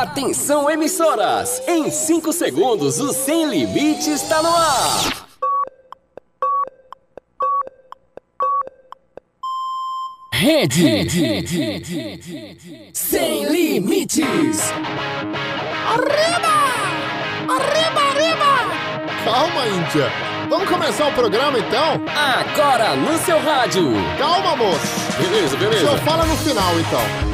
Atenção, emissoras! Em 5 segundos, o Sem Limite está no ar! Rede, Sem Limites! Arriba! Arriba, arriba! Calma, Índia. Vamos começar o programa então? Agora no seu rádio! Calma, moço. Beleza, O beleza. senhor fala no final então.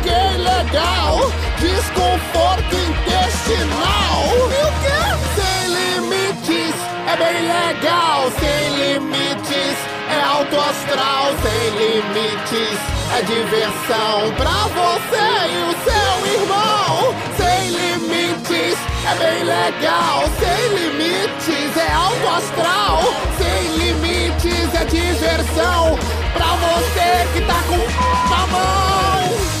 legal. Desconforto intestinal. E o quê? Sem limites é bem legal. Sem limites é alto astral. Sem limites é diversão pra você e o seu irmão. Sem limites é bem legal. Sem limites é alto astral. Sem limites é diversão pra você que tá com na mão.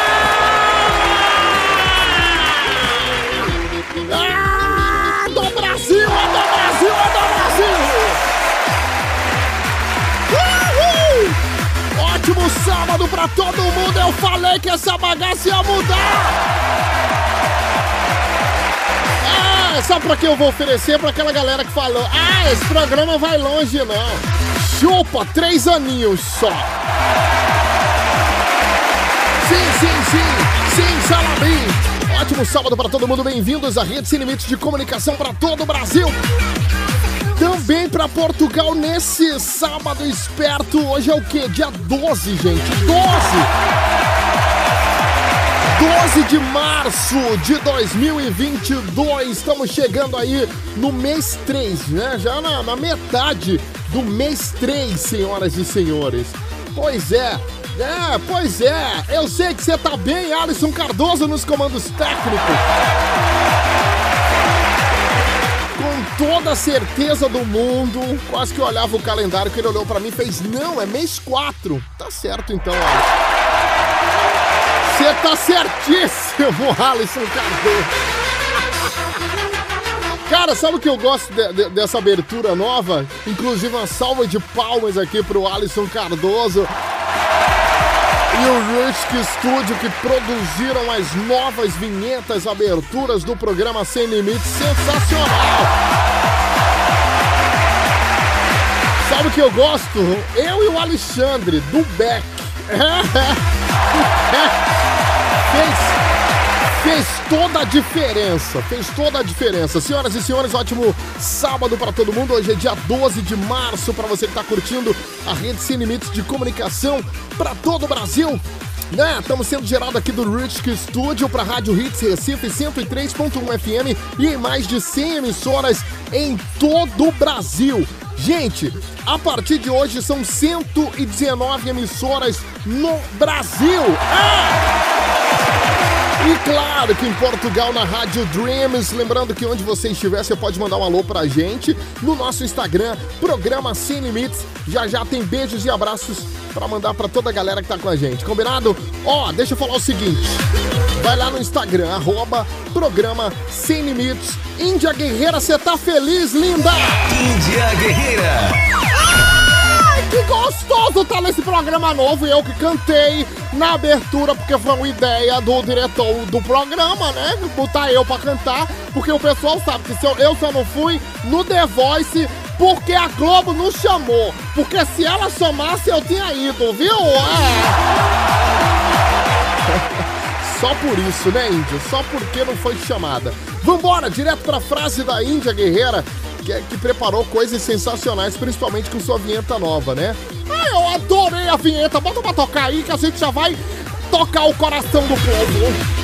Pra todo mundo, eu falei que essa bagaça ia mudar! Ah, sabe pra que eu vou oferecer? Pra aquela galera que falou, ah, esse programa vai longe não. Chupa, três aninhos só. Sim, sim, sim, sim, Salabim. Ótimo sábado pra todo mundo, bem-vindos à Rede Sem Limites de Comunicação pra todo o Brasil. Também pra Portugal nesse sábado esperto. Hoje é o quê? Dia 12, gente. 12! 12 de março de 2022, estamos chegando aí no mês 3, né? Já na, na metade do mês 3, senhoras e senhores. Pois é, é, pois é. Eu sei que você tá bem, Alisson Cardoso nos comandos técnicos. Com toda a certeza do mundo, quase que olhava o calendário que ele olhou pra mim e fez: Não, é mês 4. Tá certo então, Alisson. Você tá certíssimo, Alisson Cardoso. Cara, sabe o que eu gosto de- de- dessa abertura nova? Inclusive uma salva de palmas aqui pro Alisson Cardoso e o Rusk Studio que produziram as novas vinhetas aberturas do programa Sem Limites. Sensacional! Sabe o que eu gosto? Eu e o Alexandre, do Beck. fez, fez toda a diferença. Fez toda a diferença. Senhoras e senhores, ótimo sábado para todo mundo. Hoje é dia 12 de março para você que está curtindo a rede Sem Limites de comunicação para todo o Brasil. Né? Estamos sendo gerado aqui do Rich Studio para Rádio Hits Recife 103.1 FM e em mais de 100 emissoras em todo o Brasil. Gente, a partir de hoje são 119 emissoras no Brasil. É! E claro que em Portugal na Rádio Dreams, lembrando que onde você estiver, você pode mandar um alô pra gente no nosso Instagram, programa Sem Limites. Já já tem beijos e abraços pra mandar pra toda a galera que tá com a gente, combinado? Ó, deixa eu falar o seguinte. Vai lá no Instagram, arroba programa Sem Limites. Índia Guerreira, você tá feliz, linda? Índia Guerreira. Que gostoso tá nesse programa novo. Eu que cantei na abertura, porque foi uma ideia do diretor do programa, né? Botar eu pra cantar, porque o pessoal sabe que se eu, eu só não fui no The Voice porque a Globo não chamou. Porque se ela chamasse, eu tinha ido, viu? É. Só por isso, né, Índia? Só porque não foi chamada. Vambora, direto pra frase da Índia Guerreira. Que, que preparou coisas sensacionais, principalmente com sua vinheta nova, né? Ah, eu adorei a vinheta. Bota pra tocar aí que a gente já vai tocar o coração do povo.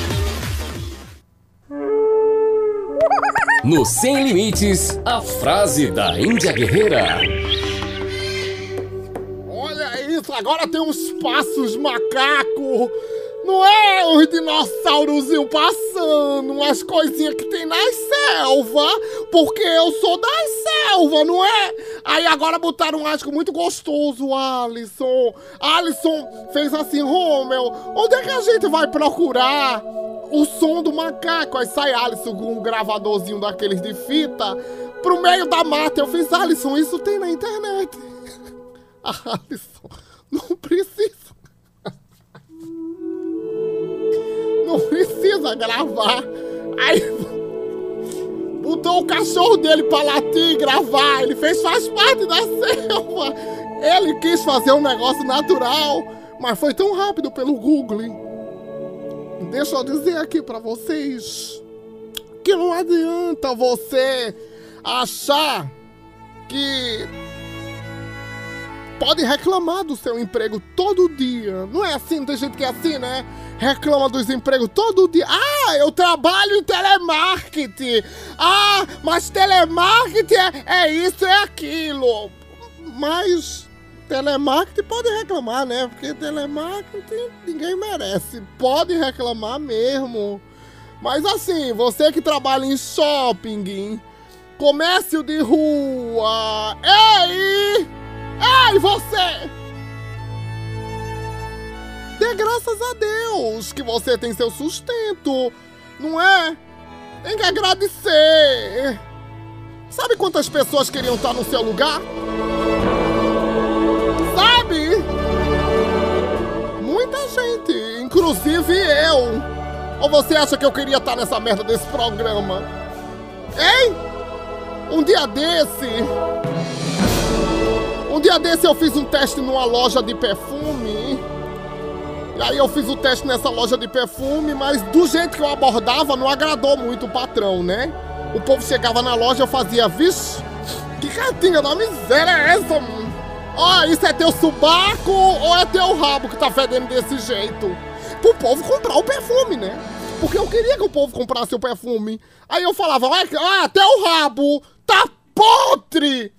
No Sem Limites, a frase da Índia Guerreira. Olha isso, agora tem uns passos macaco. Não é os dinossauros passando, umas coisinhas que tem nas selvas, porque eu sou das selvas, não é? Aí agora botaram um asco muito gostoso, Alisson. Alisson fez assim, Romeu, onde é que a gente vai procurar o som do macaco? Aí sai Alisson com um gravadorzinho daqueles de fita pro meio da mata. Eu fiz, Alisson, isso tem na internet. Alisson, não precisa. Não precisa gravar. Aí botou o cachorro dele pra latir e gravar. Ele fez faz parte da selva. Ele quis fazer um negócio natural, mas foi tão rápido pelo Google. Deixa eu dizer aqui pra vocês que não adianta você achar que pode reclamar do seu emprego todo dia. Não é assim, tem gente que é assim, né? Reclama dos empregos todo dia. Ah, eu trabalho em telemarketing. Ah, mas telemarketing é, é isso, é aquilo. Mas telemarketing pode reclamar, né? Porque telemarketing ninguém merece. Pode reclamar mesmo. Mas assim, você que trabalha em shopping, comércio de rua, ei! Ei, você! Dê graças a Deus que você tem seu sustento, não é? Tem que agradecer. Sabe quantas pessoas queriam estar no seu lugar? Sabe? Muita gente, inclusive eu. Ou você acha que eu queria estar nessa merda desse programa? Hein? Um dia desse, um dia desse eu fiz um teste numa loja de perfume. E aí eu fiz o teste nessa loja de perfume, mas do jeito que eu abordava não agradou muito o patrão, né? O povo chegava na loja, eu fazia, vixe, que cartinha da miséria é essa? Ó, oh, isso é teu subaco ou é teu rabo que tá fedendo desse jeito? Pro povo comprar o perfume, né? Porque eu queria que o povo comprasse o perfume. Aí eu falava, olha, até o rabo tá podre!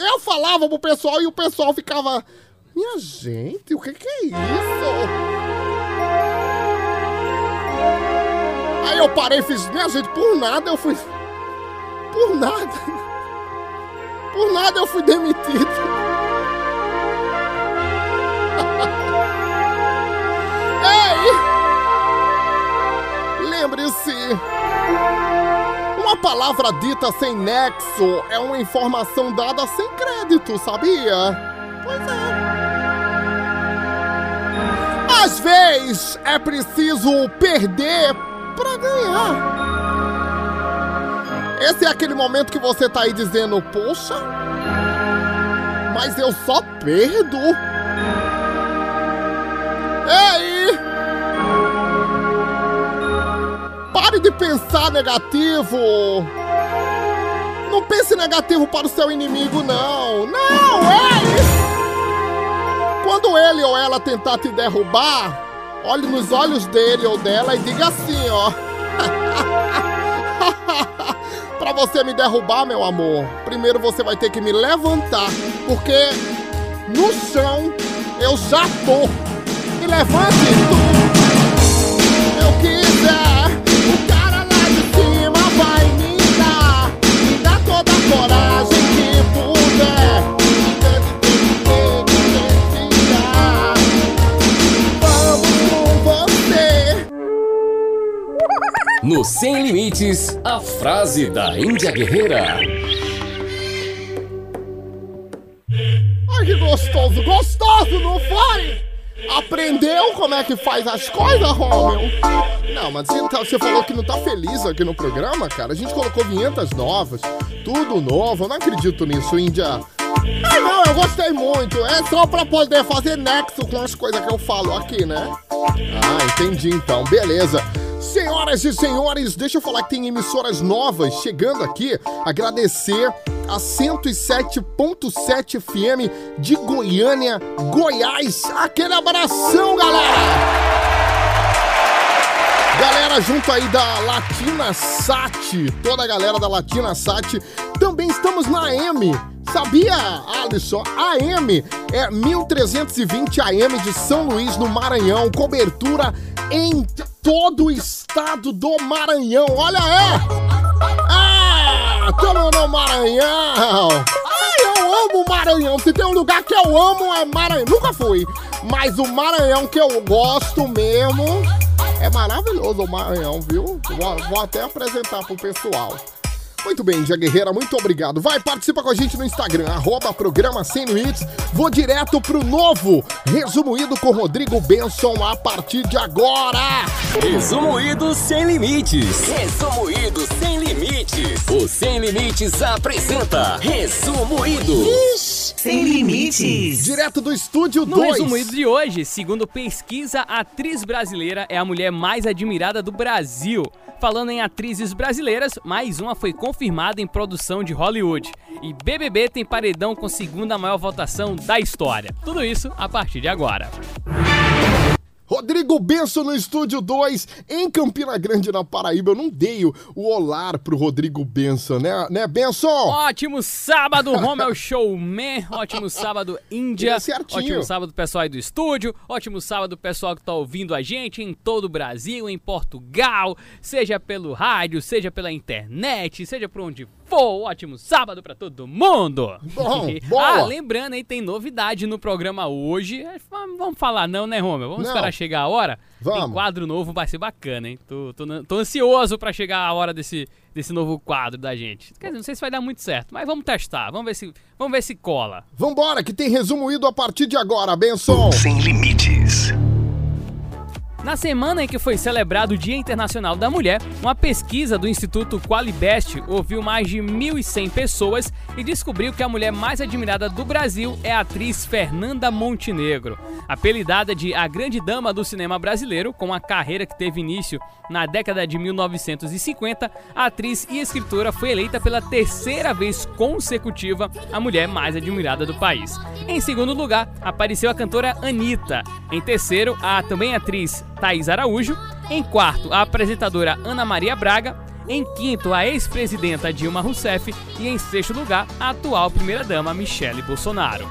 Eu falava pro pessoal e o pessoal ficava. Minha gente, o que, que é isso? Aí eu parei e fiz, minha gente, por nada eu fui. Por nada. Por nada eu fui demitido. Ei! Lembre-se. Palavra dita sem nexo é uma informação dada sem crédito, sabia? Pois é. Às vezes é preciso perder para ganhar. Esse é aquele momento que você tá aí dizendo, poxa, mas eu só perdo. Ei! Pare de pensar negativo! Não pense negativo para o seu inimigo, não! Não, é Quando ele ou ela tentar te derrubar, olhe nos olhos dele ou dela e diga assim, ó. para você me derrubar, meu amor, primeiro você vai ter que me levantar, porque no chão eu já tô. Me levante tu, eu quiser. Coragem que puder. Vamos com você. No Sem Limites, a frase da Índia Guerreira. Ai, que gostoso, gostoso, não foi? Aprendeu como é que faz as coisas, Romeu? Não, mas tá, você, falou que não tá feliz aqui no programa, cara. A gente colocou vinhetas novas, tudo novo. Eu não acredito nisso, Índia. Ah, não, eu gostei muito. É só pra poder fazer nexo com as coisas que eu falo aqui, né? Ah, entendi então. Beleza. Senhoras e senhores, deixa eu falar que tem emissoras novas chegando aqui. Agradecer a 107.7 FM de Goiânia, Goiás. Aquele abração, galera! Galera junto aí da Latina Sat, toda a galera da Latina Sat, também estamos na M. Sabia, Alisson? AM é 1320 AM de São Luís, no Maranhão, cobertura em todo o estado do Maranhão. Olha é! Ah, tamo no Maranhão! Ai, eu amo o Maranhão. Se tem um lugar que eu amo é Maranhão. Nunca fui, mas o Maranhão que eu gosto mesmo é maravilhoso o Maranhão, viu? Vou, vou até apresentar pro pessoal. Muito bem, Dia Guerreira, muito obrigado. Vai, participa com a gente no Instagram, arroba programa Sem Limites. Vou direto pro novo Resumo Ido com Rodrigo Benson a partir de agora. Resumo Ido Sem Limites. Resumo Ido Sem Limites. O Sem Limites apresenta Resumo Ido. Sem limites. Direto do estúdio No 2. resumido de hoje, segundo pesquisa, a atriz brasileira é a mulher mais admirada do Brasil. Falando em atrizes brasileiras, mais uma foi confirmada em produção de Hollywood. E BBB tem paredão com segunda maior votação da história. Tudo isso a partir de agora. Rodrigo Benson no estúdio 2, em Campina Grande, na Paraíba. Eu não dei o, o olar pro Rodrigo Benson, né, né Benson? Ótimo sábado, Romel Showman. Ótimo sábado, Índia. É. Ótimo sábado, pessoal aí do estúdio. Ótimo sábado, pessoal que tá ouvindo a gente em todo o Brasil, em Portugal, seja pelo rádio, seja pela internet, seja por onde for. Ótimo sábado pra todo mundo. Bom, boa. ah, lembrando aí, tem novidade no programa hoje. É, Vamos falar não, né, Romel? Vamos Não. esperar chegar a hora? Tem Vamos. quadro novo, vai ser bacana, hein? Tô, tô, tô ansioso pra chegar a hora desse, desse novo quadro da gente. Quer dizer, não sei se vai dar muito certo, mas vamos testar. Vamos ver se, vamos ver se cola. Vambora, que tem resumo ido a partir de agora, Benson. Sem limites. Na semana em que foi celebrado o Dia Internacional da Mulher, uma pesquisa do Instituto Qualibest ouviu mais de 1.100 pessoas e descobriu que a mulher mais admirada do Brasil é a atriz Fernanda Montenegro. Apelidada de a grande dama do cinema brasileiro, com uma carreira que teve início na década de 1950, a atriz e escritora foi eleita pela terceira vez consecutiva a mulher mais admirada do país. Em segundo lugar, apareceu a cantora Anitta. Em terceiro, a também atriz Thaís Araújo. Em quarto, a apresentadora Ana Maria Braga. Em quinto, a ex-presidenta Dilma Rousseff. E em sexto lugar, a atual primeira-dama Michele Bolsonaro.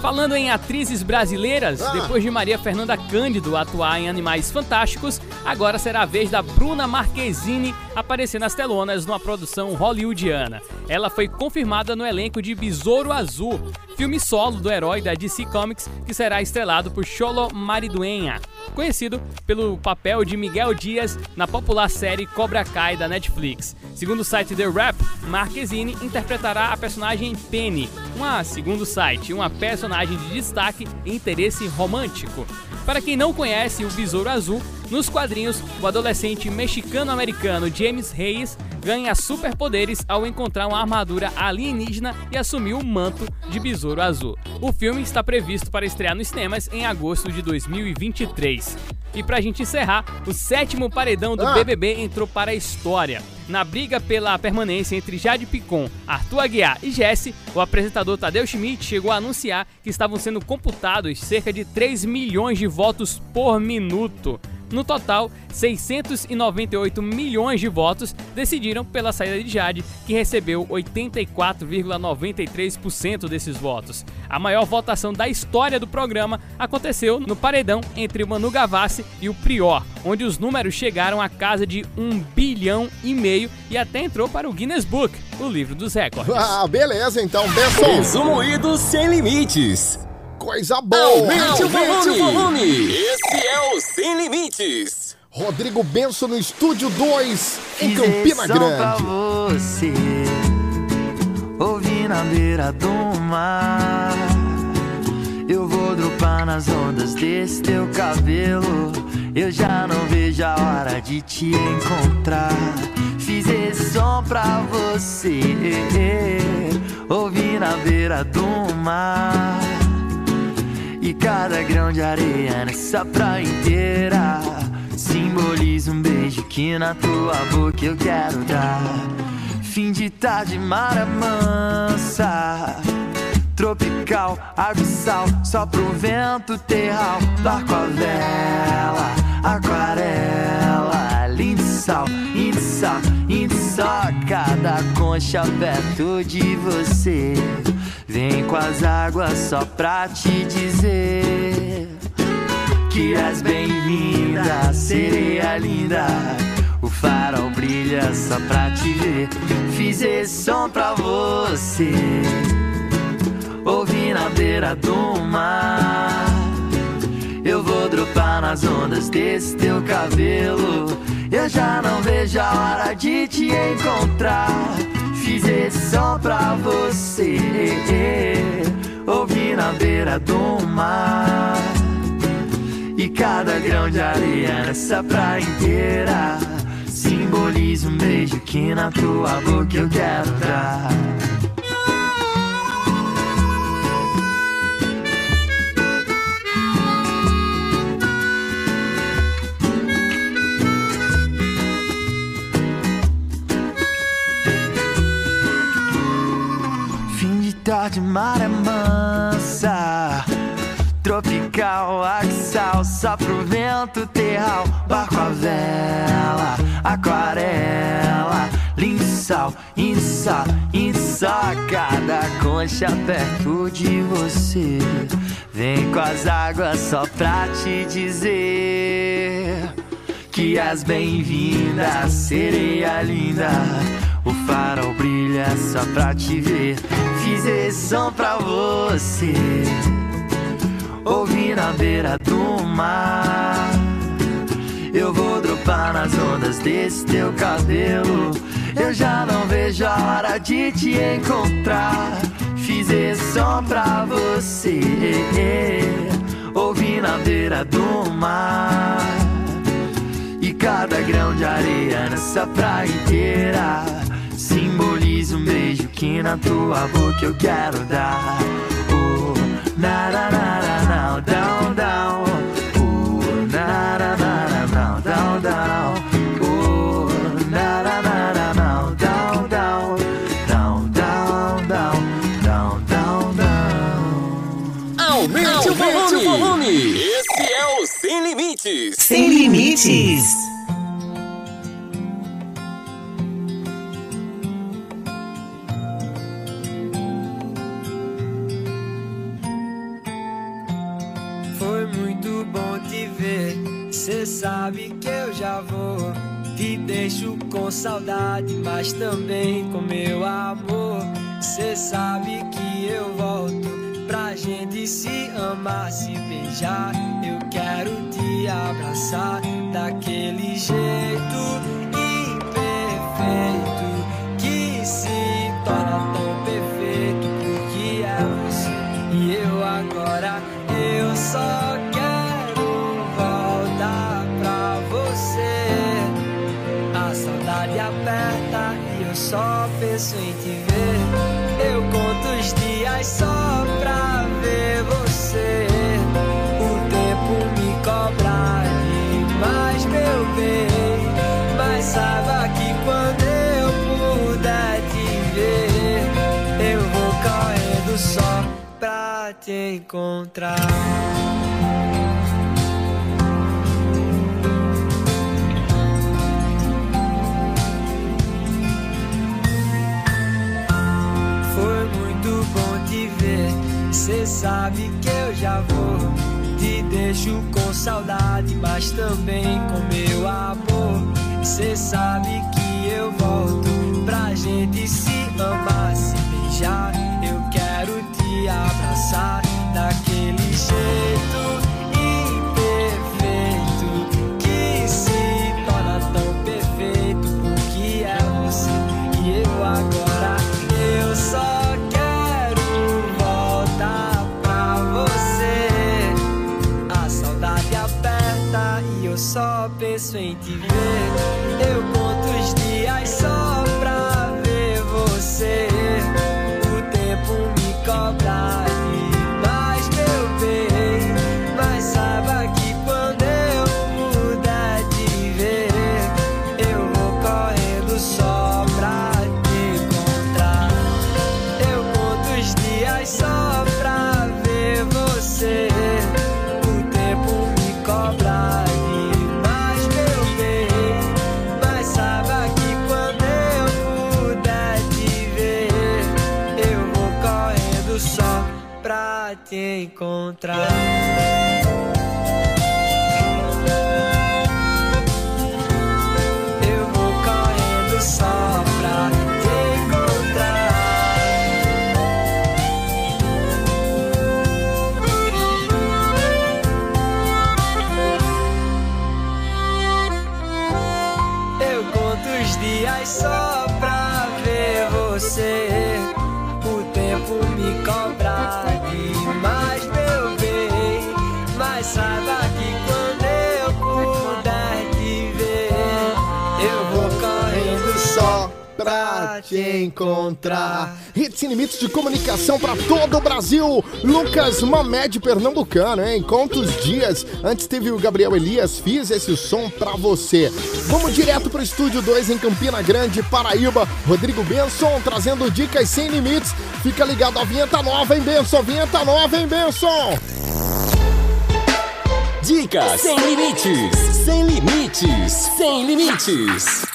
Falando em atrizes brasileiras, Ah. depois de Maria Fernanda Cândido atuar em Animais Fantásticos, agora será a vez da Bruna Marquezine aparecer nas telonas numa produção hollywoodiana. Ela foi confirmada no elenco de Besouro Azul, filme solo do herói da DC Comics que será estrelado por Cholo Mariduenha, conhecido pelo papel de Miguel Dias na popular série Cobra Kai da Netflix. Segundo o site The Rap, Marquezine interpretará a personagem Penny, uma, segundo o site, uma personagem de destaque e interesse romântico. Para quem não conhece o Besouro Azul, nos quadrinhos, o adolescente mexicano-americano James Reyes ganha superpoderes ao encontrar uma armadura alienígena e assumir o manto de Besouro Azul. O filme está previsto para estrear nos cinemas em agosto de 2023. E pra gente encerrar, o sétimo paredão do Ah. BBB entrou para a história. Na briga pela permanência entre Jade Picon, Arthur Aguiar e Jesse, o apresentador Tadeu Schmidt chegou a anunciar que estavam sendo computados cerca de 3 milhões de votos por minuto. No total, 698 milhões de votos decidiram pela saída de Jade, que recebeu 84,93% desses votos. A maior votação da história do programa aconteceu no paredão entre o Manu Gavassi e o Prior, onde os números chegaram à casa de 1 bilhão e meio e até entrou para o Guinness Book, o livro dos recordes. Ah, beleza então, Benson. Resumo Ido Sem Limites. Coisa boa. Aumente o volume. Esse é o Sem Limites. Rodrigo Benson no estúdio 2, em Fiz Campina lição pra Grande. você Ouvi na beira do mar Eu vou dropar nas ondas desse teu cabelo Eu já não vejo a hora de te encontrar Fiz esse som pra você Ouvi na beira do mar E cada grão de areia nessa praia inteira Simboliza um beijo que na tua boca eu quero dar. Fim de tarde, mar mansa. Tropical, água sal, só pro vento terral. Barco a vela, aquarela, lindo sal, indo sal, indo só cada concha perto de você. Vem com as águas só pra te dizer que és bem-vinda, sereia linda. O farol brilha só pra te ver. Fiz esse som pra você. Ouvi na beira do mar. Eu vou dropar nas ondas desse teu cabelo. Eu já não vejo a hora de te encontrar. Fiz esse som pra você. Ouvi na beira do mar. E cada grão de areia nessa praia inteira Simboliza um beijo que na tua boca eu quero dar de tarde, maré mansa. Tropical, axal, só pro vento terral. Barco a vela, aquarela. Linsal, insal, insal Cada concha perto de você. Vem com as águas só pra te dizer Que és bem-vinda, sereia linda O farol brilha só pra te ver Fiz esse som pra você Ouvi na beira do mar. Eu vou dropar nas ondas desse teu cabelo. Eu já não vejo a hora de te encontrar. Fiz esse som pra você. Ouvi na beira do mar. E cada grão de areia nessa praia inteira simboliza um beijo que na tua boca eu quero dar. Oh, na na na na na down down. Oh, na na na na na down down. Oh, na na na na na down down. Down down down down down down. Aumente, o volume. Esse é o Sem Limites. Sem limites. Sabe que eu já vou. Te deixo com saudade, mas também com meu amor. Cê sabe que eu volto pra gente se amar, se beijar. Eu quero te abraçar daquele jeito imperfeito que se torna tão perfeito. Porque é você e eu agora. Eu só só penso em te ver. Eu conto os dias só pra ver você. O tempo me cobra demais, meu bem. Mas saiba que quando eu puder te ver, eu vou correndo só pra te encontrar. Cê sabe que eu já vou. Te deixo com saudade, mas também com meu amor. Cê sabe que eu volto pra gente se amar, se beijar. Eu quero te abraçar daquele jeito penso em te ver. Encontrar. Pra te encontrar. Hits sem limites de comunicação pra todo o Brasil. Lucas Mamed Pernambucano, hein? Quantos dias antes teve o Gabriel Elias? Fiz esse som pra você. Vamos direto pro estúdio 2 em Campina Grande, Paraíba. Rodrigo Benson trazendo dicas sem limites. Fica ligado à vinheta nova, hein, Benson? Vinheta nova, hein, Benson? Dicas sem limites, sem limites, sem limites.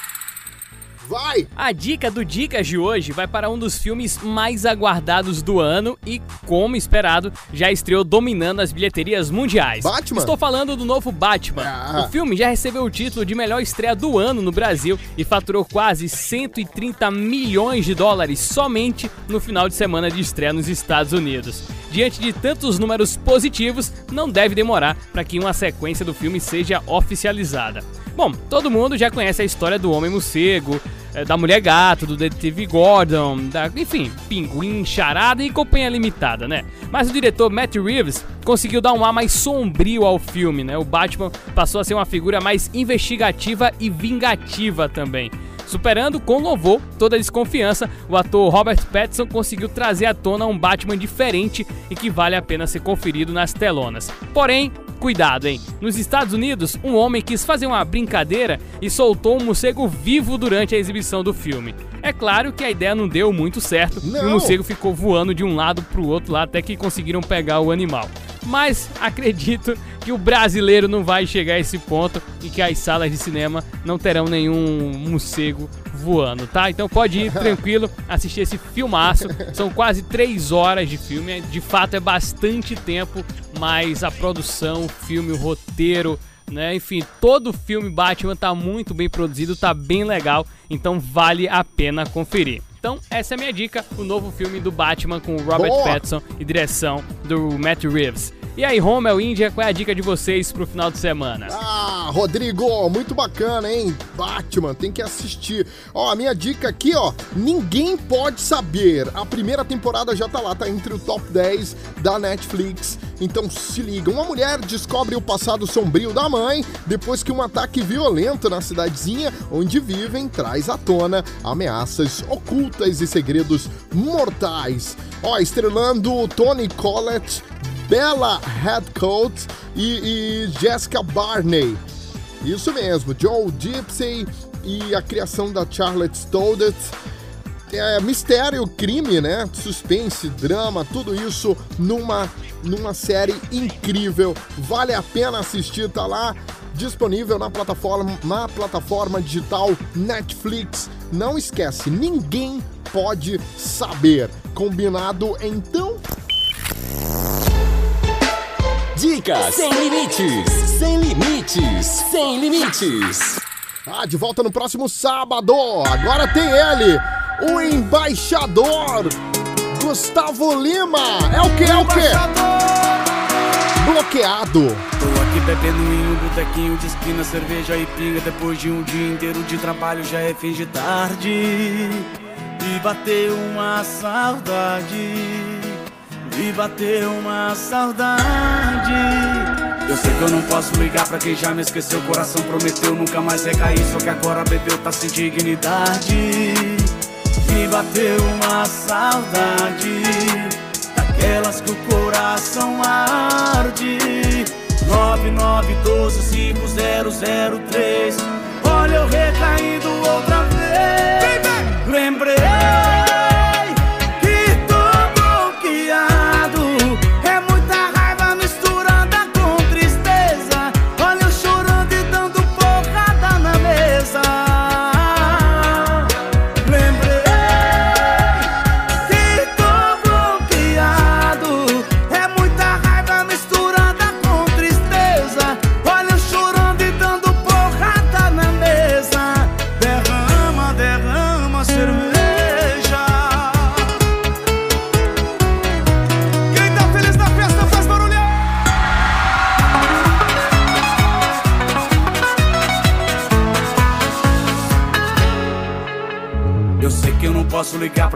Vai! A dica do Dicas de hoje vai para um dos filmes mais aguardados do ano e, como esperado, já estreou dominando as bilheterias mundiais. Batman? Estou falando do novo Batman. Ah. O filme já recebeu o título de melhor estreia do ano no Brasil e faturou quase 130 milhões de dólares somente no final de semana de estreia nos Estados Unidos. Diante de tantos números positivos, não deve demorar para que uma sequência do filme seja oficializada. Bom, todo mundo já conhece a história do Homem Morcego, eh, da Mulher Gato, do Detetive Gordon, da, enfim, Pinguim, Charada e Companhia Limitada, né? Mas o diretor Matt Reeves conseguiu dar um ar mais sombrio ao filme, né? O Batman passou a ser uma figura mais investigativa e vingativa também. Superando com louvor toda a desconfiança, o ator Robert Pattinson conseguiu trazer à tona um Batman diferente e que vale a pena ser conferido nas telonas. Porém, cuidado, hein? Nos Estados Unidos, um homem quis fazer uma brincadeira e soltou um morcego vivo durante a exibição do filme. É claro que a ideia não deu muito certo e o Não. morcego ficou voando de um lado pro outro lá até que conseguiram pegar o animal. Mas acredito que o brasileiro não vai chegar a esse ponto e que as salas de cinema não terão nenhum morcego voando, tá? Então pode ir tranquilo assistir esse filmaço. São quase três horas de filme. De fato é bastante tempo, mas a produção, o filme, o roteiro, né? Enfim, todo o filme Batman tá muito bem produzido, tá bem legal, então vale a pena conferir. Então, essa é a minha dica, o novo filme do Batman com o Robert Boa! Pattinson e direção do Matt Reeves. E aí, Romel Índia, qual é a dica de vocês pro final de semana? Ah, Rodrigo, muito bacana, hein? Batman, tem que assistir. Ó, a minha dica aqui, ó, ninguém pode saber. A primeira temporada já tá lá, tá entre o top 10 da Netflix. Então se liga, uma mulher descobre o passado sombrio da mãe depois que um ataque violento na cidadezinha onde vivem traz à tona ameaças ocultas e segredos mortais. Ó, estrelando Tony Collette, Bella Hadcoat e, e Jessica Barney. Isso mesmo, Joe Gypsy e a criação da Charlotte Stoddard. É, mistério, crime, né? Suspense, drama, tudo isso numa, numa série incrível. Vale a pena assistir, tá lá disponível na plataforma, na plataforma digital Netflix. Não esquece, ninguém pode saber. Combinado então? Dicas sem limites, sem limites, sem limites. Ah, de volta no próximo sábado. Agora tem ele, o embaixador Gustavo Lima. É o que? É o que? Bloqueado. Tô aqui bebendo em um botequinho de esquina, cerveja e pinga. Depois de um dia inteiro de trabalho, já é fim de tarde. E bateu uma saudade. E bateu uma saudade. Eu sei que eu não posso ligar pra quem já me esqueceu. O coração prometeu nunca mais recair. Só que agora bebeu, tá sem dignidade. Me bateu uma saudade Daquelas que o coração arde 99125003 Olha eu recaindo outra vez Lembrei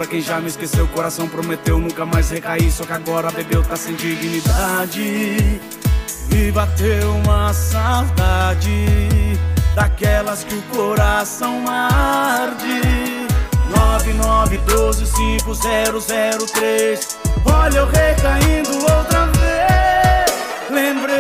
pra quem já me esqueceu. O coração prometeu nunca mais recair. Só que agora bebeu, tá sem dignidade. E bateu uma saudade daquelas que o coração arde. 99125003. Olha eu recaindo outra vez. Lembrei.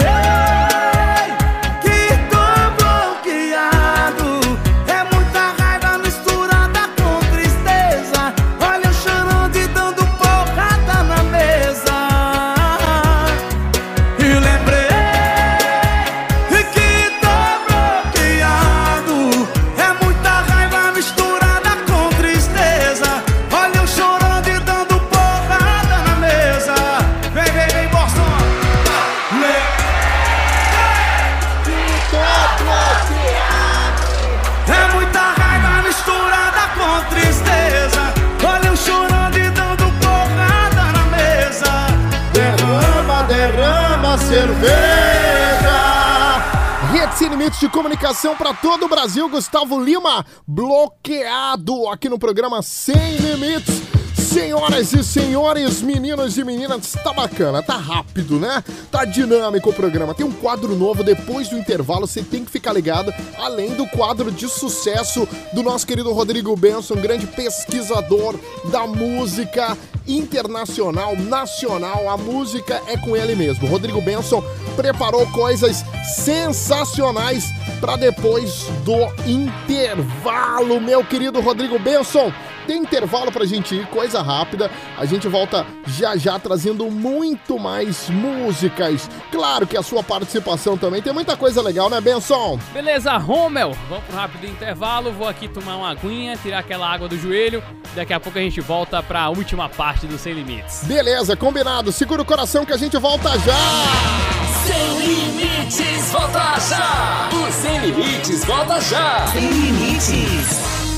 Limites de Comunicação para todo o Brasil, Gustavo Lima, bloqueado aqui no programa Sem Limites. Senhoras e senhores, meninos e meninas, tá bacana, tá rápido, né? Tá dinâmico o programa. Tem um quadro novo depois do intervalo, você tem que ficar ligado. Além do quadro de sucesso do nosso querido Rodrigo Benson, grande pesquisador da música internacional, nacional. A música é com ele mesmo. Rodrigo Benson preparou coisas sensacionais para depois do intervalo, meu querido Rodrigo Benson. Tem intervalo pra gente ir, coisa rápida. A gente volta já já trazendo muito mais músicas. Claro que a sua participação também tem muita coisa legal, né, Benson? Beleza, Rommel. Vamos pro rápido intervalo. Vou aqui tomar uma aguinha, tirar aquela água do joelho. Daqui a pouco a gente volta pra última parte do Sem Limites. Beleza, combinado. Segura o coração que a gente volta já. Sem Limites, volta já. O Sem Limites, volta já. Sem Limites.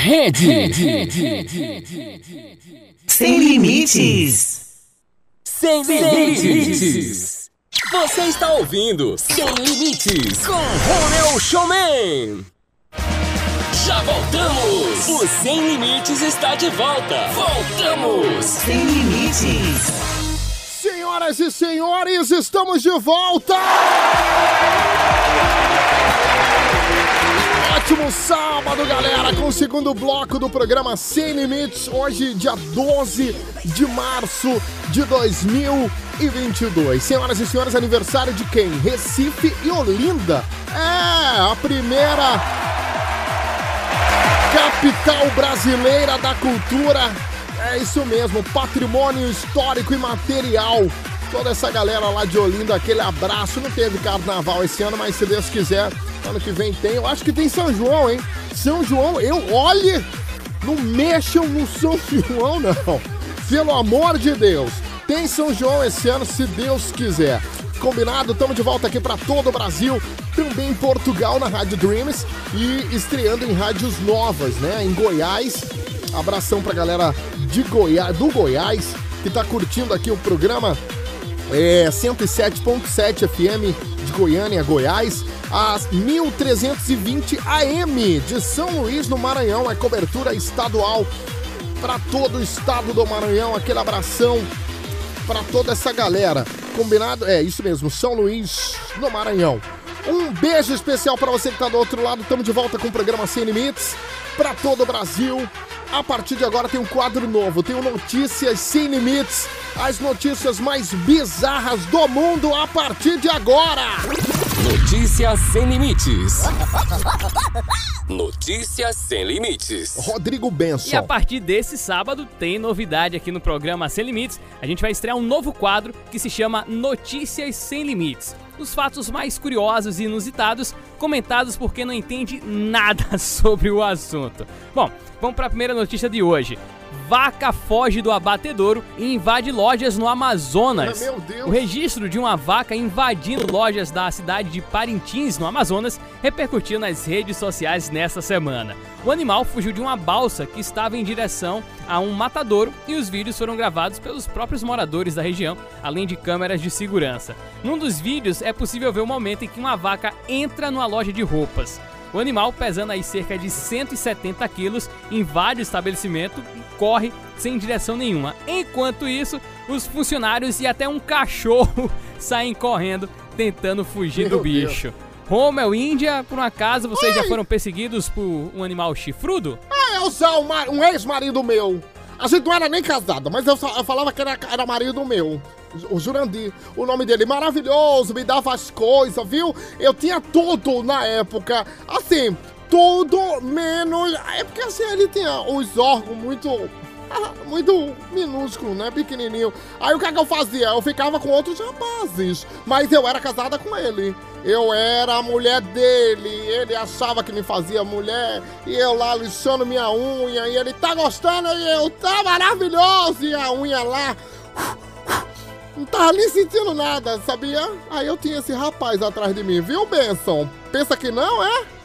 Rede. Sem limites. Sem limites. Você está ouvindo Sem Limites com Romeu Showman. Já voltamos. O Sem Limites está de volta. Voltamos. Sem limites. Senhoras e senhores, estamos de volta! Ótimo sábado, galera, com o segundo bloco do programa Sem Limites, hoje, dia 12 de março de 2022. Senhoras e senhores, aniversário de quem? Recife e Olinda. É, a primeira capital brasileira da cultura. É isso mesmo, patrimônio histórico e material toda essa galera lá de Olinda, aquele abraço. Não teve carnaval esse ano, mas se Deus quiser, ano que vem tem. Eu acho que tem São João, hein? São João, eu olhe, não mexam no São João, não. Pelo amor de Deus. Tem São João esse ano, se Deus quiser. Combinado? Estamos de volta aqui para todo o Brasil, também em Portugal na Rádio Dreams e estreando em rádios novas, né? Em Goiás. Abração pra galera de Goiás, do Goiás, que tá curtindo aqui o programa é 107.7 FM de Goiânia, Goiás, às 1320 AM de São Luís, no Maranhão, é cobertura estadual para todo o estado do Maranhão. Aquele abração para toda essa galera. Combinado? É isso mesmo, São Luís, no Maranhão. Um beijo especial para você que está do outro lado. Estamos de volta com o programa Sem Limites para todo o Brasil. A partir de agora tem um quadro novo, tem o Notícias Sem Limites, as notícias mais bizarras do mundo a partir de agora. Notícias Sem Limites. Notícias Sem Limites. Rodrigo Benson. E a partir desse sábado tem novidade aqui no programa Sem Limites. A gente vai estrear um novo quadro que se chama Notícias Sem Limites os fatos mais curiosos e inusitados, comentados por quem não entende nada sobre o assunto. Bom, vamos para a primeira notícia de hoje. Vaca foge do abatedouro e invade lojas no Amazonas. Meu Deus. O registro de uma vaca invadindo lojas da cidade de Parintins, no Amazonas, repercutiu nas redes sociais nesta semana. O animal fugiu de uma balsa que estava em direção a um matadouro e os vídeos foram gravados pelos próprios moradores da região, além de câmeras de segurança. Num dos vídeos é possível ver o momento em que uma vaca entra numa loja de roupas. O animal, pesando aí cerca de 170 quilos em vários estabelecimentos, corre sem direção nenhuma. Enquanto isso, os funcionários e até um cachorro saem correndo tentando fugir Meu do bicho. Rommel, Índia, por um acaso vocês já foram perseguidos por um animal chifrudo? Ah, eu sou um, um ex-marido meu. A gente não era nem casada, mas eu, só- eu falava que era, era marido meu. O Jurandir, o nome dele maravilhoso, me dava as coisas, viu? Eu tinha tudo na época. Assim, tudo menos. É porque assim, ele tinha os órgãos muito. Muito minúsculo, né? Pequenininho. Aí o que, é que eu fazia? Eu ficava com outros rapazes. Mas eu era casada com ele. Eu era a mulher dele. Ele achava que me fazia mulher. E eu lá lixando minha unha. E ele tá gostando. E eu tá maravilhoso. E a unha lá. Não tava nem sentindo nada, sabia? Aí eu tinha esse rapaz atrás de mim, viu, Benson? Pensa que não, é?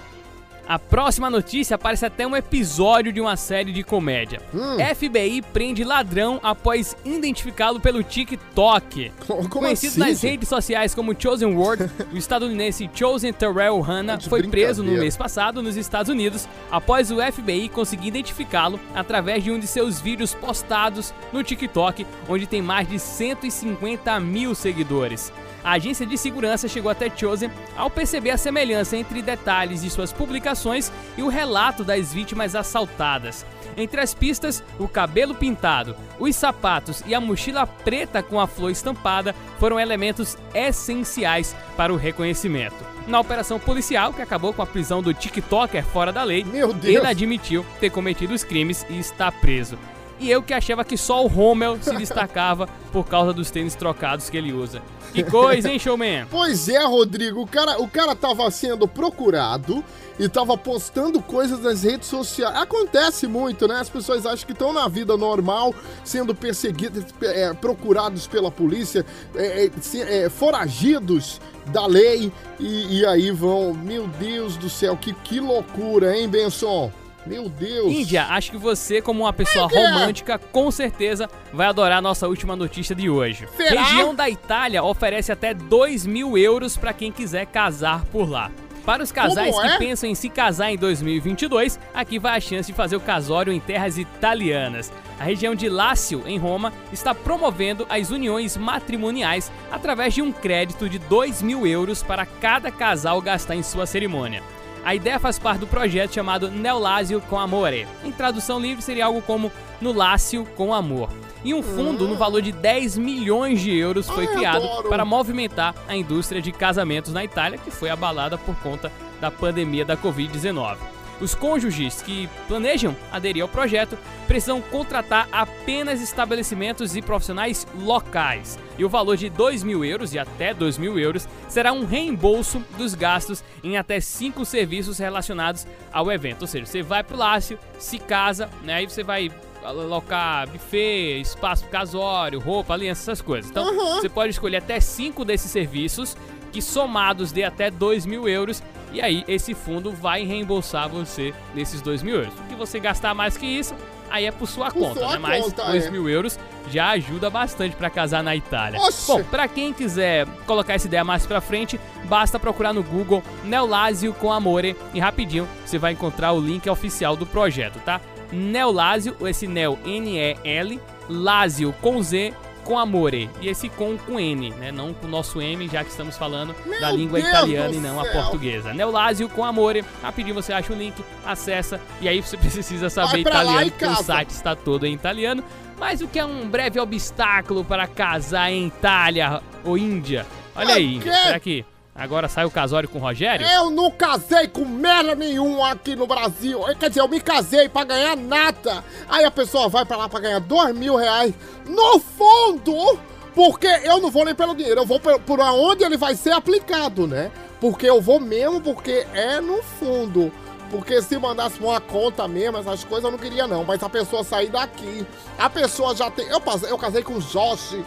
A próxima notícia parece até um episódio de uma série de comédia. Hum. FBI prende ladrão após identificá-lo pelo TikTok. Como Conhecido assim, nas gente? redes sociais como Chosen Word, o estadunidense Chosen Terrell Hanna foi preso no mês passado nos Estados Unidos após o FBI conseguir identificá-lo através de um de seus vídeos postados no TikTok, onde tem mais de 150 mil seguidores. A agência de segurança chegou até Chosen ao perceber a semelhança entre detalhes de suas publicações e o relato das vítimas assaltadas. Entre as pistas, o cabelo pintado, os sapatos e a mochila preta com a flor estampada foram elementos essenciais para o reconhecimento. Na operação policial, que acabou com a prisão do TikToker fora da lei, ele admitiu ter cometido os crimes e está preso. E eu que achava que só o Rommel se destacava por causa dos tênis trocados que ele usa. Que coisa, hein, showman? Pois é, Rodrigo, o cara, o cara tava sendo procurado e tava postando coisas nas redes sociais. Acontece muito, né? As pessoas acham que estão na vida normal, sendo perseguidos, é, procurados pela polícia, é, é, é, foragidos da lei e, e aí vão. Meu Deus do céu, que, que loucura, hein, Benson? Meu Deus. Índia, acho que você, como uma pessoa é? romântica, com certeza vai adorar a nossa última notícia de hoje. Será? Região da Itália oferece até 2 mil euros para quem quiser casar por lá. Para os casais Como que é? pensam em se casar em 2022, aqui vai a chance de fazer o casório em terras italianas. A região de Lácio, em Roma, está promovendo as uniões matrimoniais através de um crédito de 2 mil euros para cada casal gastar em sua cerimônia. A ideia faz parte do projeto chamado Neolásio com Amore. Em tradução livre seria algo como No Lácio com Amor. E um fundo no valor de 10 milhões de euros foi Ai, criado adoro. para movimentar a indústria de casamentos na Itália, que foi abalada por conta da pandemia da Covid-19. Os cônjuges que planejam aderir ao projeto precisam contratar apenas estabelecimentos e profissionais locais. E o valor de 2 mil euros e até 2 mil euros será um reembolso dos gastos em até cinco serviços relacionados ao evento. Ou seja, você vai pro Lácio, se casa, né? Aí você vai alocar buffet, espaço casório, roupa, aliança, essas coisas. Então, Aham. você pode escolher até cinco desses serviços que somados dê até 2 mil euros. E aí, esse fundo vai reembolsar você nesses 2 mil euros. Se você gastar mais que isso, aí é por sua Por conta, sua né? Mas conta, 2 é. mil euros já ajuda bastante pra casar na Itália. Oxe. Bom, pra quem quiser colocar essa ideia mais pra frente, basta procurar no Google Neolásio com Amore e rapidinho você vai encontrar o link oficial do projeto, tá? Neolásio, esse Neo N-E-L, Lásio com Z com Amore. E esse com com N, né? Não com o nosso M, já que estamos falando Meu da língua Deus italiana e não a céu. portuguesa. Neolásio com Amore. Rapidinho você acha o link, acessa e aí você precisa saber italiano, porque o site está todo em italiano. Mas o que é um breve obstáculo para casar em Itália ou Índia? Olha aí? Será que agora sai o casório com o Rogério? Eu não casei com merda nenhuma aqui no Brasil. Quer dizer, eu me casei pra ganhar nada. Aí a pessoa vai pra lá pra ganhar dois mil reais. No fundo, porque eu não vou nem pelo dinheiro, eu vou por, onde ele vai ser aplicado, né? Porque eu vou mesmo porque é no fundo. Porque se mandasse uma conta mesmo, essas coisas eu não queria não. Mas a pessoa sair daqui, a pessoa já tem... Eu, eu casei com o Jorge.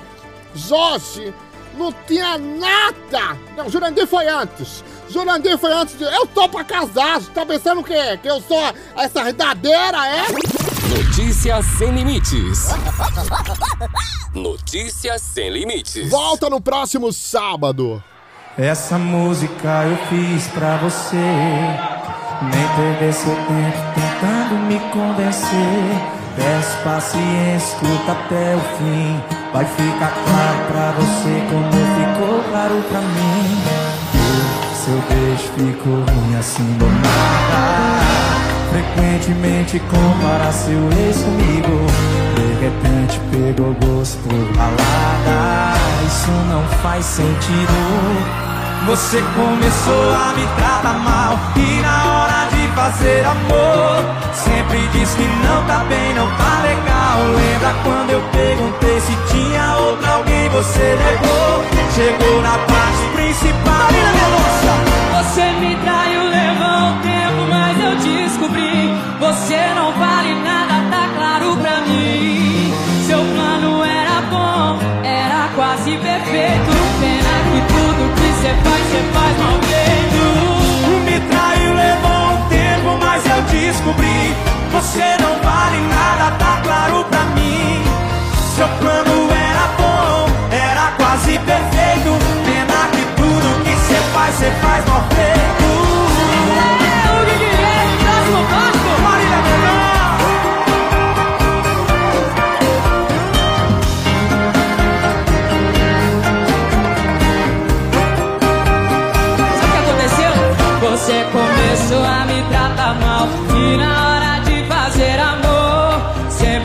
Jorge não tinha nada. Não, Jurandir foi antes. Jurandir foi antes de... Eu tô pra casar. Você tá pensando o quê? Que eu sou essa verdadeira, é? Notícias sem limites. Notícias sem limites. Volta no próximo sábado. Essa música eu fiz pra você. Nem perder seu tempo tentando me convencer. Peço paciência, escuta até o fim. Vai ficar claro pra você como ficou claro pra mim. Que seu beijo ficou ruim assim do nada. Frequentemente compara seu ex comigo De repente pegou gosto por balada Isso não faz sentido você começou a me tratar mal E na hora de fazer amor. Sempre diz que não tá bem, não tá legal. Lembra quando eu perguntei se tinha outra alguém Você negou, chegou na parte principal Marina Mendonça Você me traiu, levou um tempo Mas eu descobri. Você não vale nada, tá claro pra mim. Seu plano era bom, era quase perfeito. Pena que tudo que você faz, você faz mal feito. Descobri. Você não vale nada, tá claro pra mim. Seu plano era bom, era quase perfeito. Pena que tudo que você faz, você faz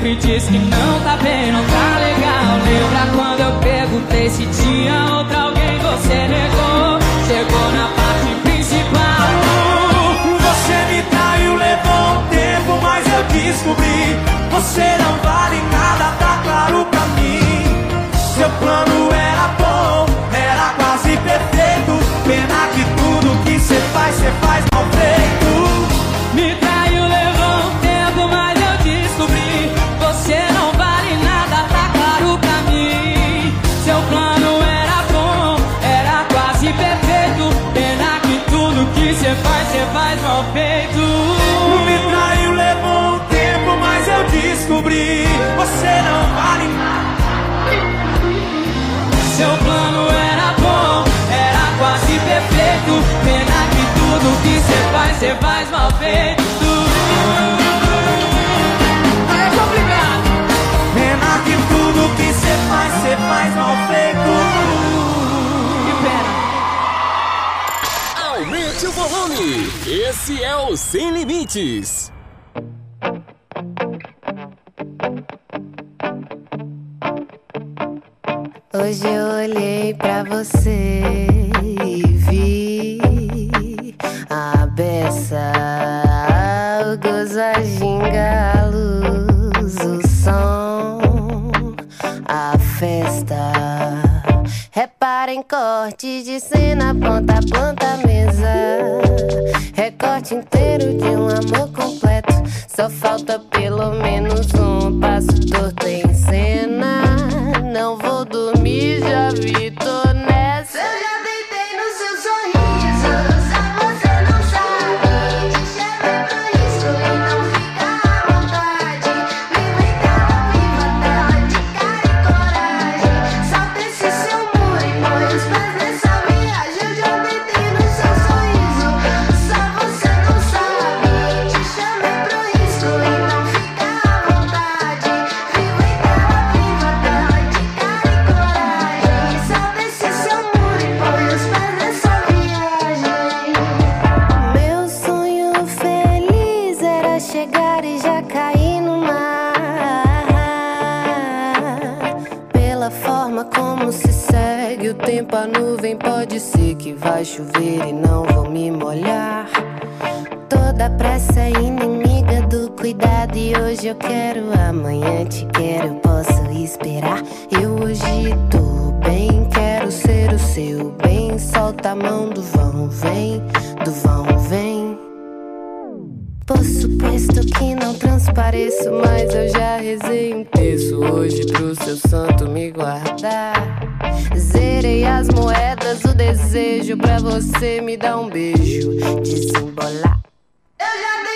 Sempre diz que não tá bem, não tá legal. Lembra quando eu perguntei se tinha outra alguém? Você negou, chegou na parte principal. Você me traiu, levou um tempo, mas eu descobri. Você não vale nada, tá claro mal feito Me traiu, levou um tempo, mas eu descobri Você não vale nada. Seu plano era bom, era quase perfeito. Pena que tudo que cê faz, cê faz mal feito. É complicado Pena que tudo que cê faz, cê faz mal feito volume. Esse é o Sem Limites. Hoje eu olhei pra você e vi a beça, Cortes de cena, ponta a ponta, mesa. Recorte inteiro de um amor completo. Só falta pelo menos um se segue o tempo, a nuvem pode ser que vai chover e não vou me molhar. Toda pressa é inimiga do cuidado e hoje eu quero, amanhã te quero, eu posso esperar. Eu hoje tô bem, quero ser o seu bem. Solta a mão do vão, vem, do vão, vem. Por suposto que não transpareço, mas eu já rezei um terço hoje pro seu santo me guardar. Zerei as moedas, o desejo pra você me dar um beijo, desembolar. Eu já deitei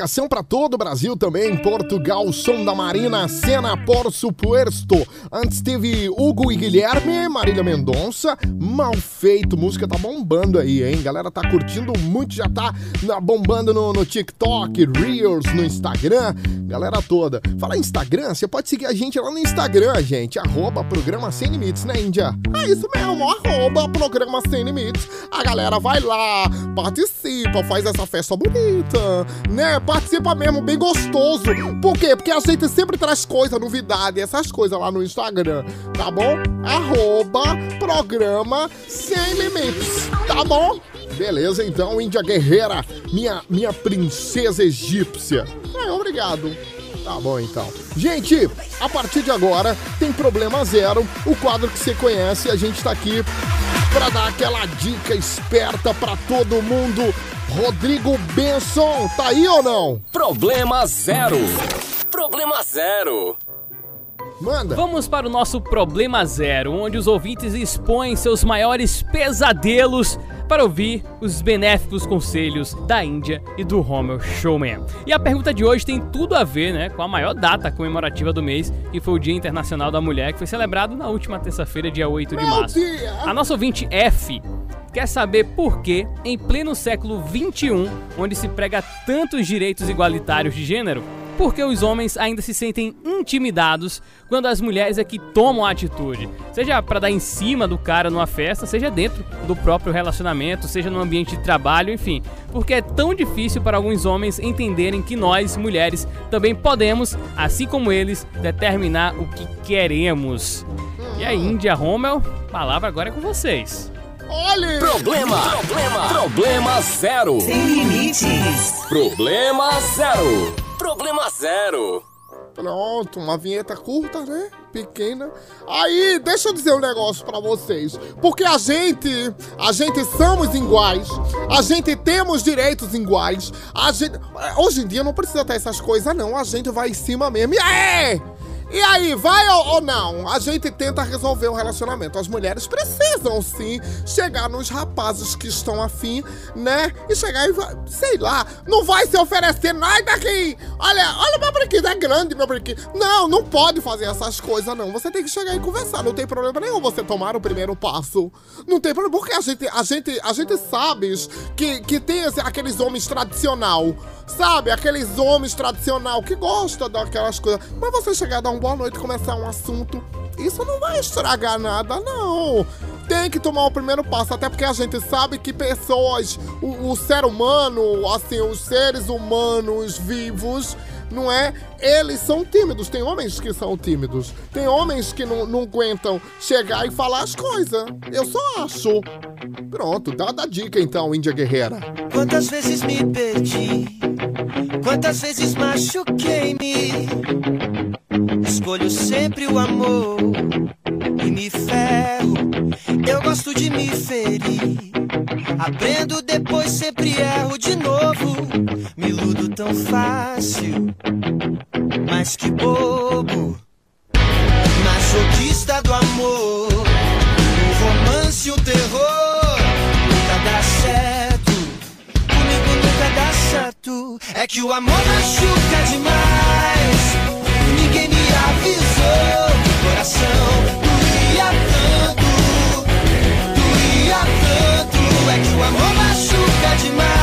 comunicação para todo o Brasil também. Portugal, Som da Marina, Cena, por supuesto. Antes teve Hugo e Guilherme, Marília Mendonça. Mal feito, música tá bombando aí, hein? Galera tá curtindo muito, já tá bombando no, no TikTok, Reels, no Instagram. Galera toda. Fala Instagram, você pode seguir a gente lá no Instagram, gente. Arroba Programa Sem Limites, né, Índia? É isso mesmo, arroba Programa Sem Limites. A galera vai lá, participa, faz essa festa bonita, né? Participa mesmo, bem gostoso. Por quê? Porque a gente sempre traz coisa, novidade, essas coisas lá no Instagram, tá bom? Arroba Programa Sem Limites, tá bom? Beleza, então, Índia Guerreira, minha, minha princesa egípcia. É, obrigado. Tá bom então. Gente, a partir de agora tem Problema Zero, o quadro que você conhece. A gente tá aqui pra dar aquela dica esperta pra todo mundo. Rodrigo Benson, tá aí ou não? Problema zero. Problema zero. Manda. Vamos para o nosso Problema Zero, onde os ouvintes expõem seus maiores pesadelos para ouvir os benéficos conselhos da Índia e do Homer Showman. E a pergunta de hoje tem tudo a ver né, com a maior data comemorativa do mês, que foi o Dia Internacional da Mulher, que foi celebrado na última terça-feira, dia 8 de março. A nossa ouvinte F quer saber por que, em pleno século XXI, onde se prega tantos direitos igualitários de gênero, por que os homens ainda se sentem intimidados quando as mulheres é que tomam a atitude? Seja para dar em cima do cara numa festa, seja dentro do próprio relacionamento, seja no ambiente de trabalho, enfim. Porque é tão difícil para alguns homens entenderem que nós, mulheres, também podemos, assim como eles, determinar o que queremos. E aí, Índia Rommel, a palavra agora é com vocês. Olha! Problema, problema, problema zero. Sem limites. Problema zero. Problema zero. Pronto, uma vinheta curta, né? Pequena. Aí, deixa eu dizer um negócio pra vocês. Porque a gente, a gente somos iguais. A gente temos direitos iguais. A gente, hoje em dia não precisa ter essas coisas, não. A gente vai em cima mesmo. E aí? E aí, vai ou, ou não? A gente tenta resolver o relacionamento. As mulheres precisam sim chegar nos rapazes que estão afim, né? E chegar e vai, sei lá, não vai se oferecer nada aqui. Olha, olha meu brinquedo, é grande meu brinquedo. Não, não pode fazer essas coisas, não. Você tem que chegar e conversar. Não tem problema nenhum você tomar o primeiro passo. Não tem problema, porque a gente, a gente, a gente sabe que, que tem esse- aqueles homens tradicional. Sabe, aqueles homens tradicional que gostam daquelas coisas. Mas você chegar a dar uma boa noite começar um assunto, isso não vai estragar nada, não. Tem que tomar o primeiro passo, até porque a gente sabe que pessoas, o, o ser humano, assim, os seres humanos vivos, não é? Eles são tímidos. Tem homens que são tímidos. Tem homens que não, não aguentam chegar e falar as coisas. Eu só acho. Pronto, dá a dica então, Índia Guerreira. Quantas vezes me perdi, quantas vezes machuquei-me. Escolho sempre o amor e me ferro. Eu gosto de me ferir. Aprendo depois, sempre erro de novo. Me iludo tão fácil, mas que bobo. Masoquista do amor, o romance, o terror. Nunca dá certo, comigo nunca dá certo. É que o amor machuca demais. Demais.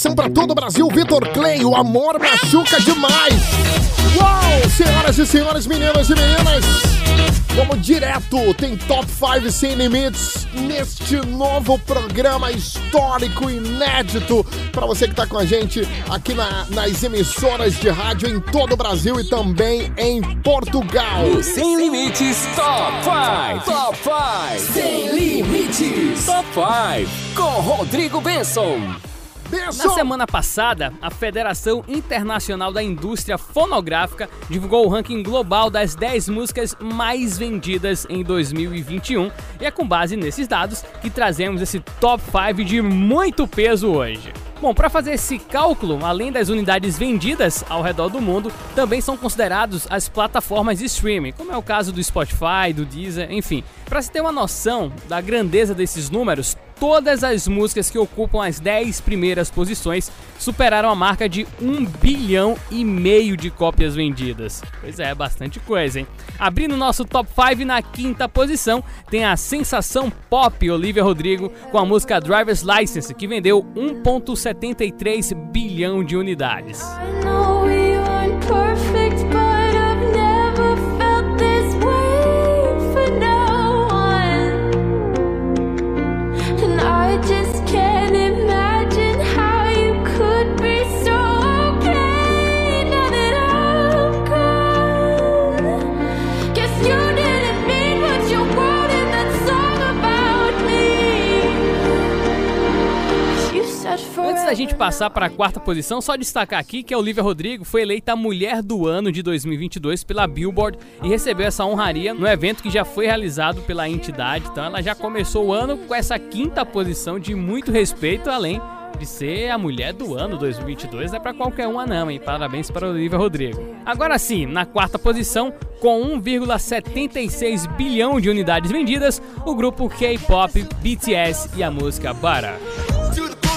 Abração pra todo o Brasil. Vitor Clay, o amor machuca demais. Uau, senhoras e senhores, meninas e meninas. Vamos direto, tem Top 5 Sem Limites neste novo programa histórico, inédito, para você que tá com a gente aqui na, nas emissoras de rádio em todo o Brasil e também em Portugal. O Sem Limites Top 5. Top 5. Sem Limites Top 5 com Rodrigo Benson. Na semana passada, a Federação Internacional da Indústria Fonográfica divulgou o ranking global das 10 músicas mais vendidas em 2021 e é com base nesses dados que trazemos esse top 5 de muito peso hoje. Bom, para fazer esse cálculo, além das unidades vendidas ao redor do mundo, também são considerados as plataformas de streaming, como é o caso do Spotify, do Deezer, enfim. Para se ter uma noção da grandeza desses números, todas as músicas que ocupam as 10 primeiras posições superaram a marca de 1 bilhão e meio de cópias vendidas. Pois é, bastante coisa, hein? Abrindo nosso top 5 na quinta posição, tem a sensação pop Olivia Rodrigo com a música Driver's License, que vendeu 1,73 bilhão de unidades. Antes da gente passar para a quarta posição, só destacar aqui que a Olivia Rodrigo foi eleita Mulher do Ano de 2022 pela Billboard e recebeu essa honraria no evento que já foi realizado pela entidade. Então ela já começou o ano com essa quinta posição de muito respeito, além de ser a mulher do ano 2022 não é para qualquer uma não, hein? Parabéns para Olivia Rodrigo. Agora sim, na quarta posição, com 1,76 bilhão de unidades vendidas, o grupo K-pop BTS e a música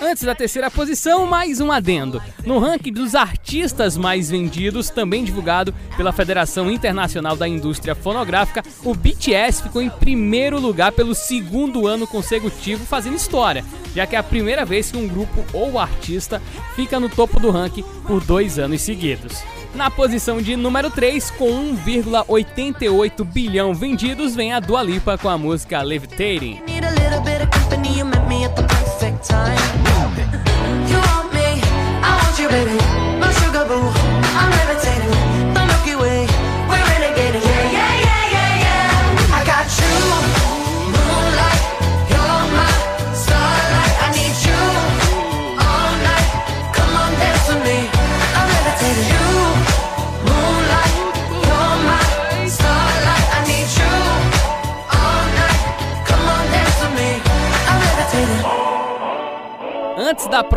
Antes da terceira posição, mais um adendo. No ranking dos artistas mais vendidos, também divulgado pela Federação Internacional da Indústria Fonográfica, o BTS ficou em primeiro lugar pelo segundo ano consecutivo, fazendo história, já que é a primeira vez que um grupo ou artista fica no topo do ranking por dois anos seguidos. Na posição de número 3, com 1,88 bilhão vendidos, vem a Dua Lipa com a música Levitating. Da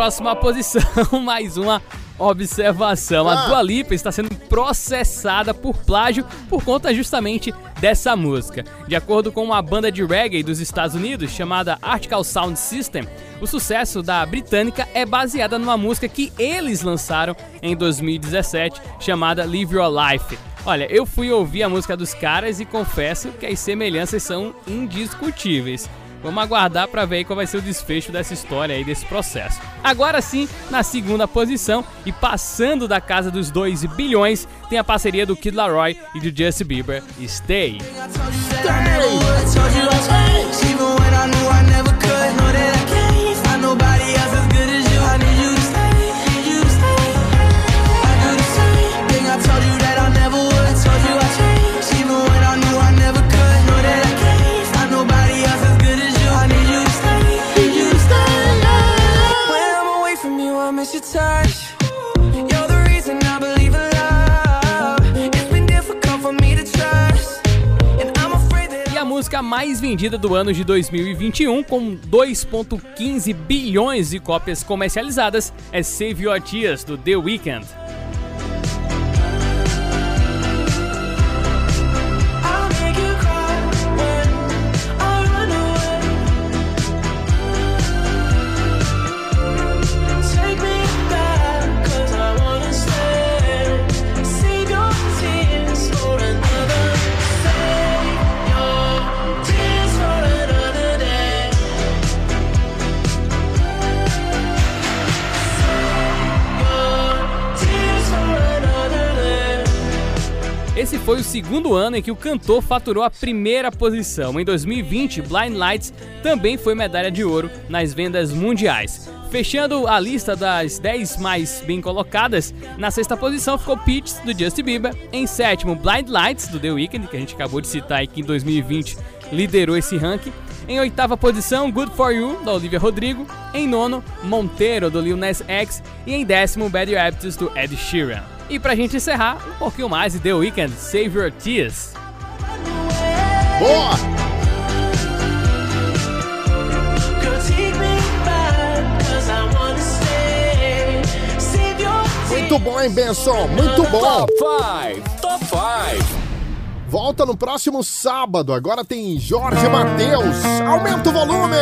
próxima posição, mais uma observação. A Dua Lipa está sendo processada por plágio por conta justamente dessa música. De acordo com uma banda de reggae dos Estados Unidos chamada Article Sound System, o sucesso da britânica é baseada numa música que eles lançaram em 2017 chamada Live Your Life. Olha, eu fui ouvir a música dos caras e confesso que as semelhanças são indiscutíveis. Vamos aguardar para ver qual vai ser o desfecho dessa história aí, desse processo. Agora sim, na segunda posição e passando da casa dos 2 bilhões, tem a parceria do Kid Laroi e do Justin Bieber, Stay. When touch. You're the reason I believe in love. It's been difficult for me to trust. And I'm afraid that E a música mais vendida do ano de 2021, com 2,15 bilhões de cópias comercializadas, é Save Your Tears, do The Weeknd. Foi o segundo ano em que o cantor faturou a primeira posição. Em 2020, Blind Lights também foi medalha de ouro nas vendas mundiais. Fechando a lista das 10 mais bem colocadas, na sexta posição ficou Peaches, do Justin Bieber. Em sétimo, Blind Lights, do The Weeknd, que a gente acabou de citar e que em 2020 liderou esse ranking. Em oitava posição, Good For You, da Olivia Rodrigo. Em nono, Monteiro, do Lil Nas X. E em décimo, Bad Habits, do Ed Sheeran. E pra gente encerrar, um pouquinho mais de The Weeknd, Save Your Tears. Boa! Muito bom, hein, Benson? Muito bom! Top 5! Top 5! Volta no próximo sábado. Agora tem Jorge Matheus. Aumenta o volume!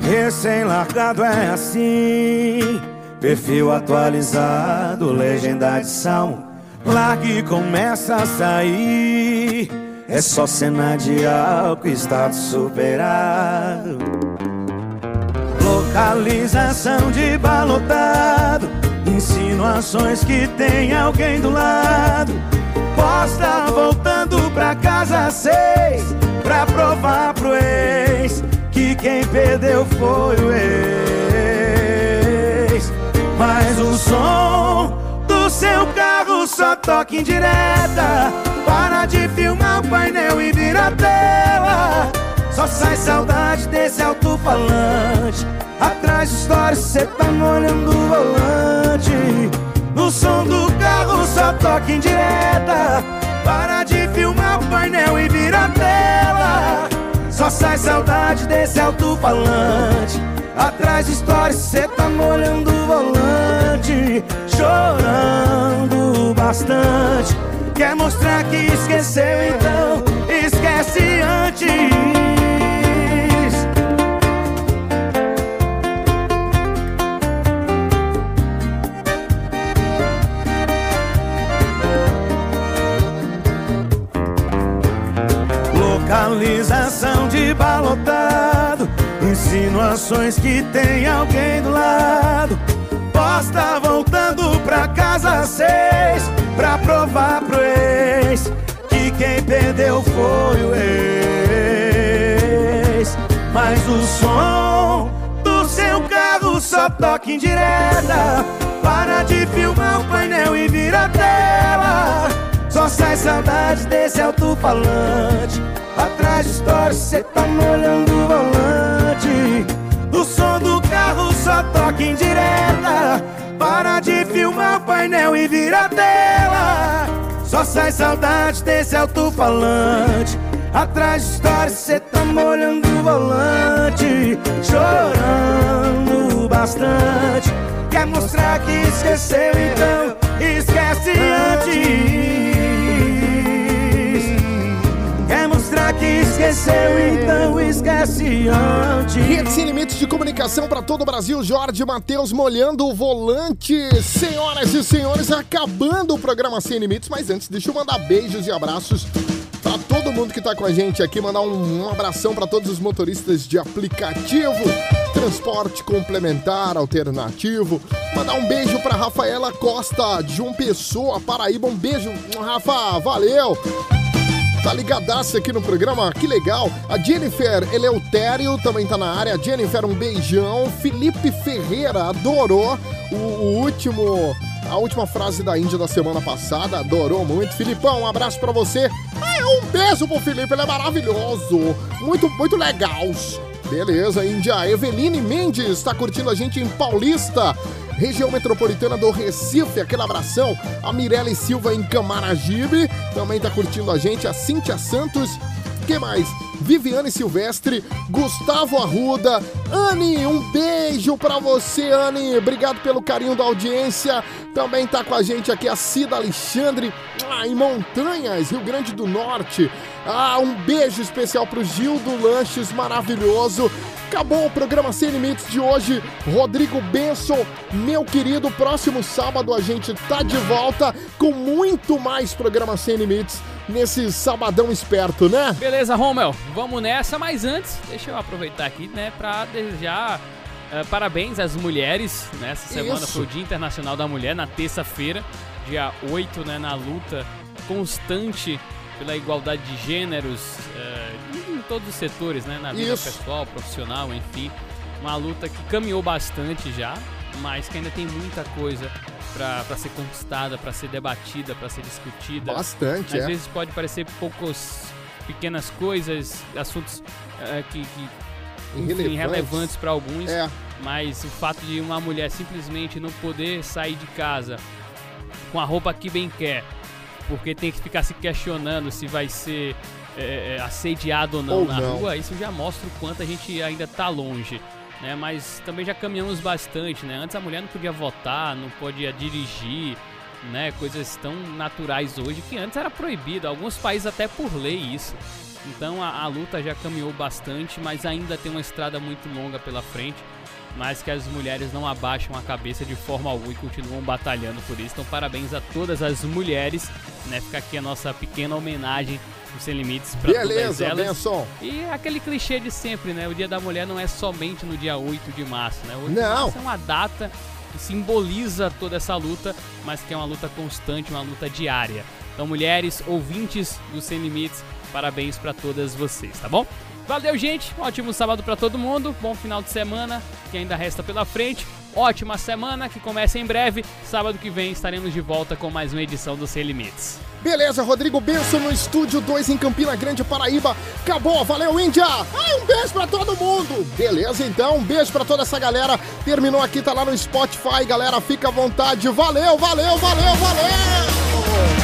Recém-largado é assim. Perfil atualizado, legenda de salmo. Largue e começa a sair. É só cena de álcool, estado superado. Localização de balotado. Insinuações que tem alguém do lado. Posta voltando pra casa seis. Pra provar pro ex que quem perdeu foi o ex. Mas o som do seu carro só toca em direta. Para de filmar o painel e vira a tela. Só sai saudade desse alto-falante. Atrás de história, cê tá molhando o volante. No som do carro só toca em direta. Para de filmar o painel e vira a tela. Só sai saudade desse alto-falante. Atrás de história, cê tá molhando o volante. Chorando bastante. Quer mostrar que esqueceu, então esquece antes. Localização de balotado Insinuações que tem alguém do lado. Posta voltando pra casa seis Pra provar pro ex Que quem perdeu foi o ex. Mas o som do seu carro só toca em direta. Para de filmar o painel e vira tela. Só sai saudade desse alto-falante. Atrás de história, cê tá molhando o volante. Só toca em direta. Para de filmar o painel e vira tela. Só sai saudade desse alto-falante. Atrás de história, cê tá molhando o volante. Chorando bastante. Quer mostrar que esqueceu, então esquece antes. Que esqueceu, então esquece antes. Rede Sem Limites de Comunicação para todo o Brasil, Jorge Matheus molhando o volante. Senhoras e senhores, acabando o programa Sem Limites, mas antes, deixa eu mandar beijos e abraços para todo mundo que tá com a gente aqui, mandar um, um abração para todos os motoristas de aplicativo, transporte complementar, alternativo. Mandar um beijo para Rafaela Costa de João Pessoa, Paraíba. Um beijo, Rafa, valeu! Tá ligadaço aqui no programa, que legal. A Jennifer Eleutério também tá na área. Jennifer, um beijão. Felipe Ferreira adorou o, o último. A última frase da Índia da semana passada, adorou muito. Filipão, um abraço pra você. Ah, um beijo pro Felipe, ele é maravilhoso. Muito, muito legal. Beleza, Índia. Eveline Mendes tá curtindo a gente em Paulista região metropolitana do Recife, aquele abração. A Mirelle Silva em Camaragibe também tá curtindo a gente. A Cíntia Santos Quem mais? Viviane Silvestre, Gustavo Arruda, Anne, um beijo pra você, Anne. Obrigado pelo carinho da audiência. Também tá com a gente aqui a Cida Alexandre, em Montanhas, Rio Grande do Norte. Ah, um beijo especial pro Gil do Lanches, maravilhoso. Acabou o programa Sem Limites de hoje. Rodrigo Benson, meu querido, próximo sábado a gente tá de volta com muito mais programa Sem Limites nesse sabadão esperto, né? Beleza, Romel, vamos nessa, mas antes, deixa eu aproveitar aqui, né, pra desejar uh, parabéns às mulheres. Nessa né? semana Isso. foi o Dia Internacional da Mulher, na terça-feira, dia 8, né, na luta constante pela igualdade de gêneros uh, em todos os setores, né, na vida Isso. pessoal, profissional, enfim. Uma luta que caminhou bastante já, mas que ainda tem muita coisa para ser conquistada, para ser debatida, para ser discutida. Bastante, Às é. vezes pode parecer poucos pequenas coisas, assuntos eh, que, que enfim, relevantes para alguns, É. mas o fato de uma mulher simplesmente não poder sair de casa com a roupa que bem quer, porque tem que ficar se questionando se vai ser eh, eh, assediado ou não Ou na não. rua, isso já mostra o quanto a gente ainda tá longe. Né, mas também já caminhamos bastante, né? Antes a mulher não podia votar, não podia dirigir, né? Coisas tão naturais hoje que antes era proibido. Alguns países até por lei isso. Então a, a luta já caminhou bastante, mas ainda tem uma estrada muito longa pela frente. Mas que as mulheres não abaixam a cabeça de forma alguma e continuam batalhando por isso. Então parabéns a todas as mulheres, né? Fica aqui a nossa pequena homenagem do Sem Limites para todas Beleza, elas. Benson. E aquele clichê de sempre, né? O Dia da Mulher não é somente no dia 8 de março, né? O 8 de Não. março é uma data que simboliza toda essa luta, mas que é uma luta constante, uma luta diária. Então, mulheres, ouvintes do Sem Limites, parabéns para todas vocês, tá bom? Valeu, gente. Um ótimo sábado para todo mundo. Bom final de semana que ainda resta pela frente. Ótima semana que começa em breve. Sábado que vem estaremos de volta com mais uma edição do Sem Limites. Beleza, Rodrigo Benson no estúdio 2 em Campina Grande, Paraíba. Acabou, valeu, Índia! Ai, um beijo pra todo mundo! Beleza, então, um beijo pra toda essa galera. Terminou aqui, tá lá no Spotify, galera, fica à vontade. Valeu, valeu, valeu, valeu!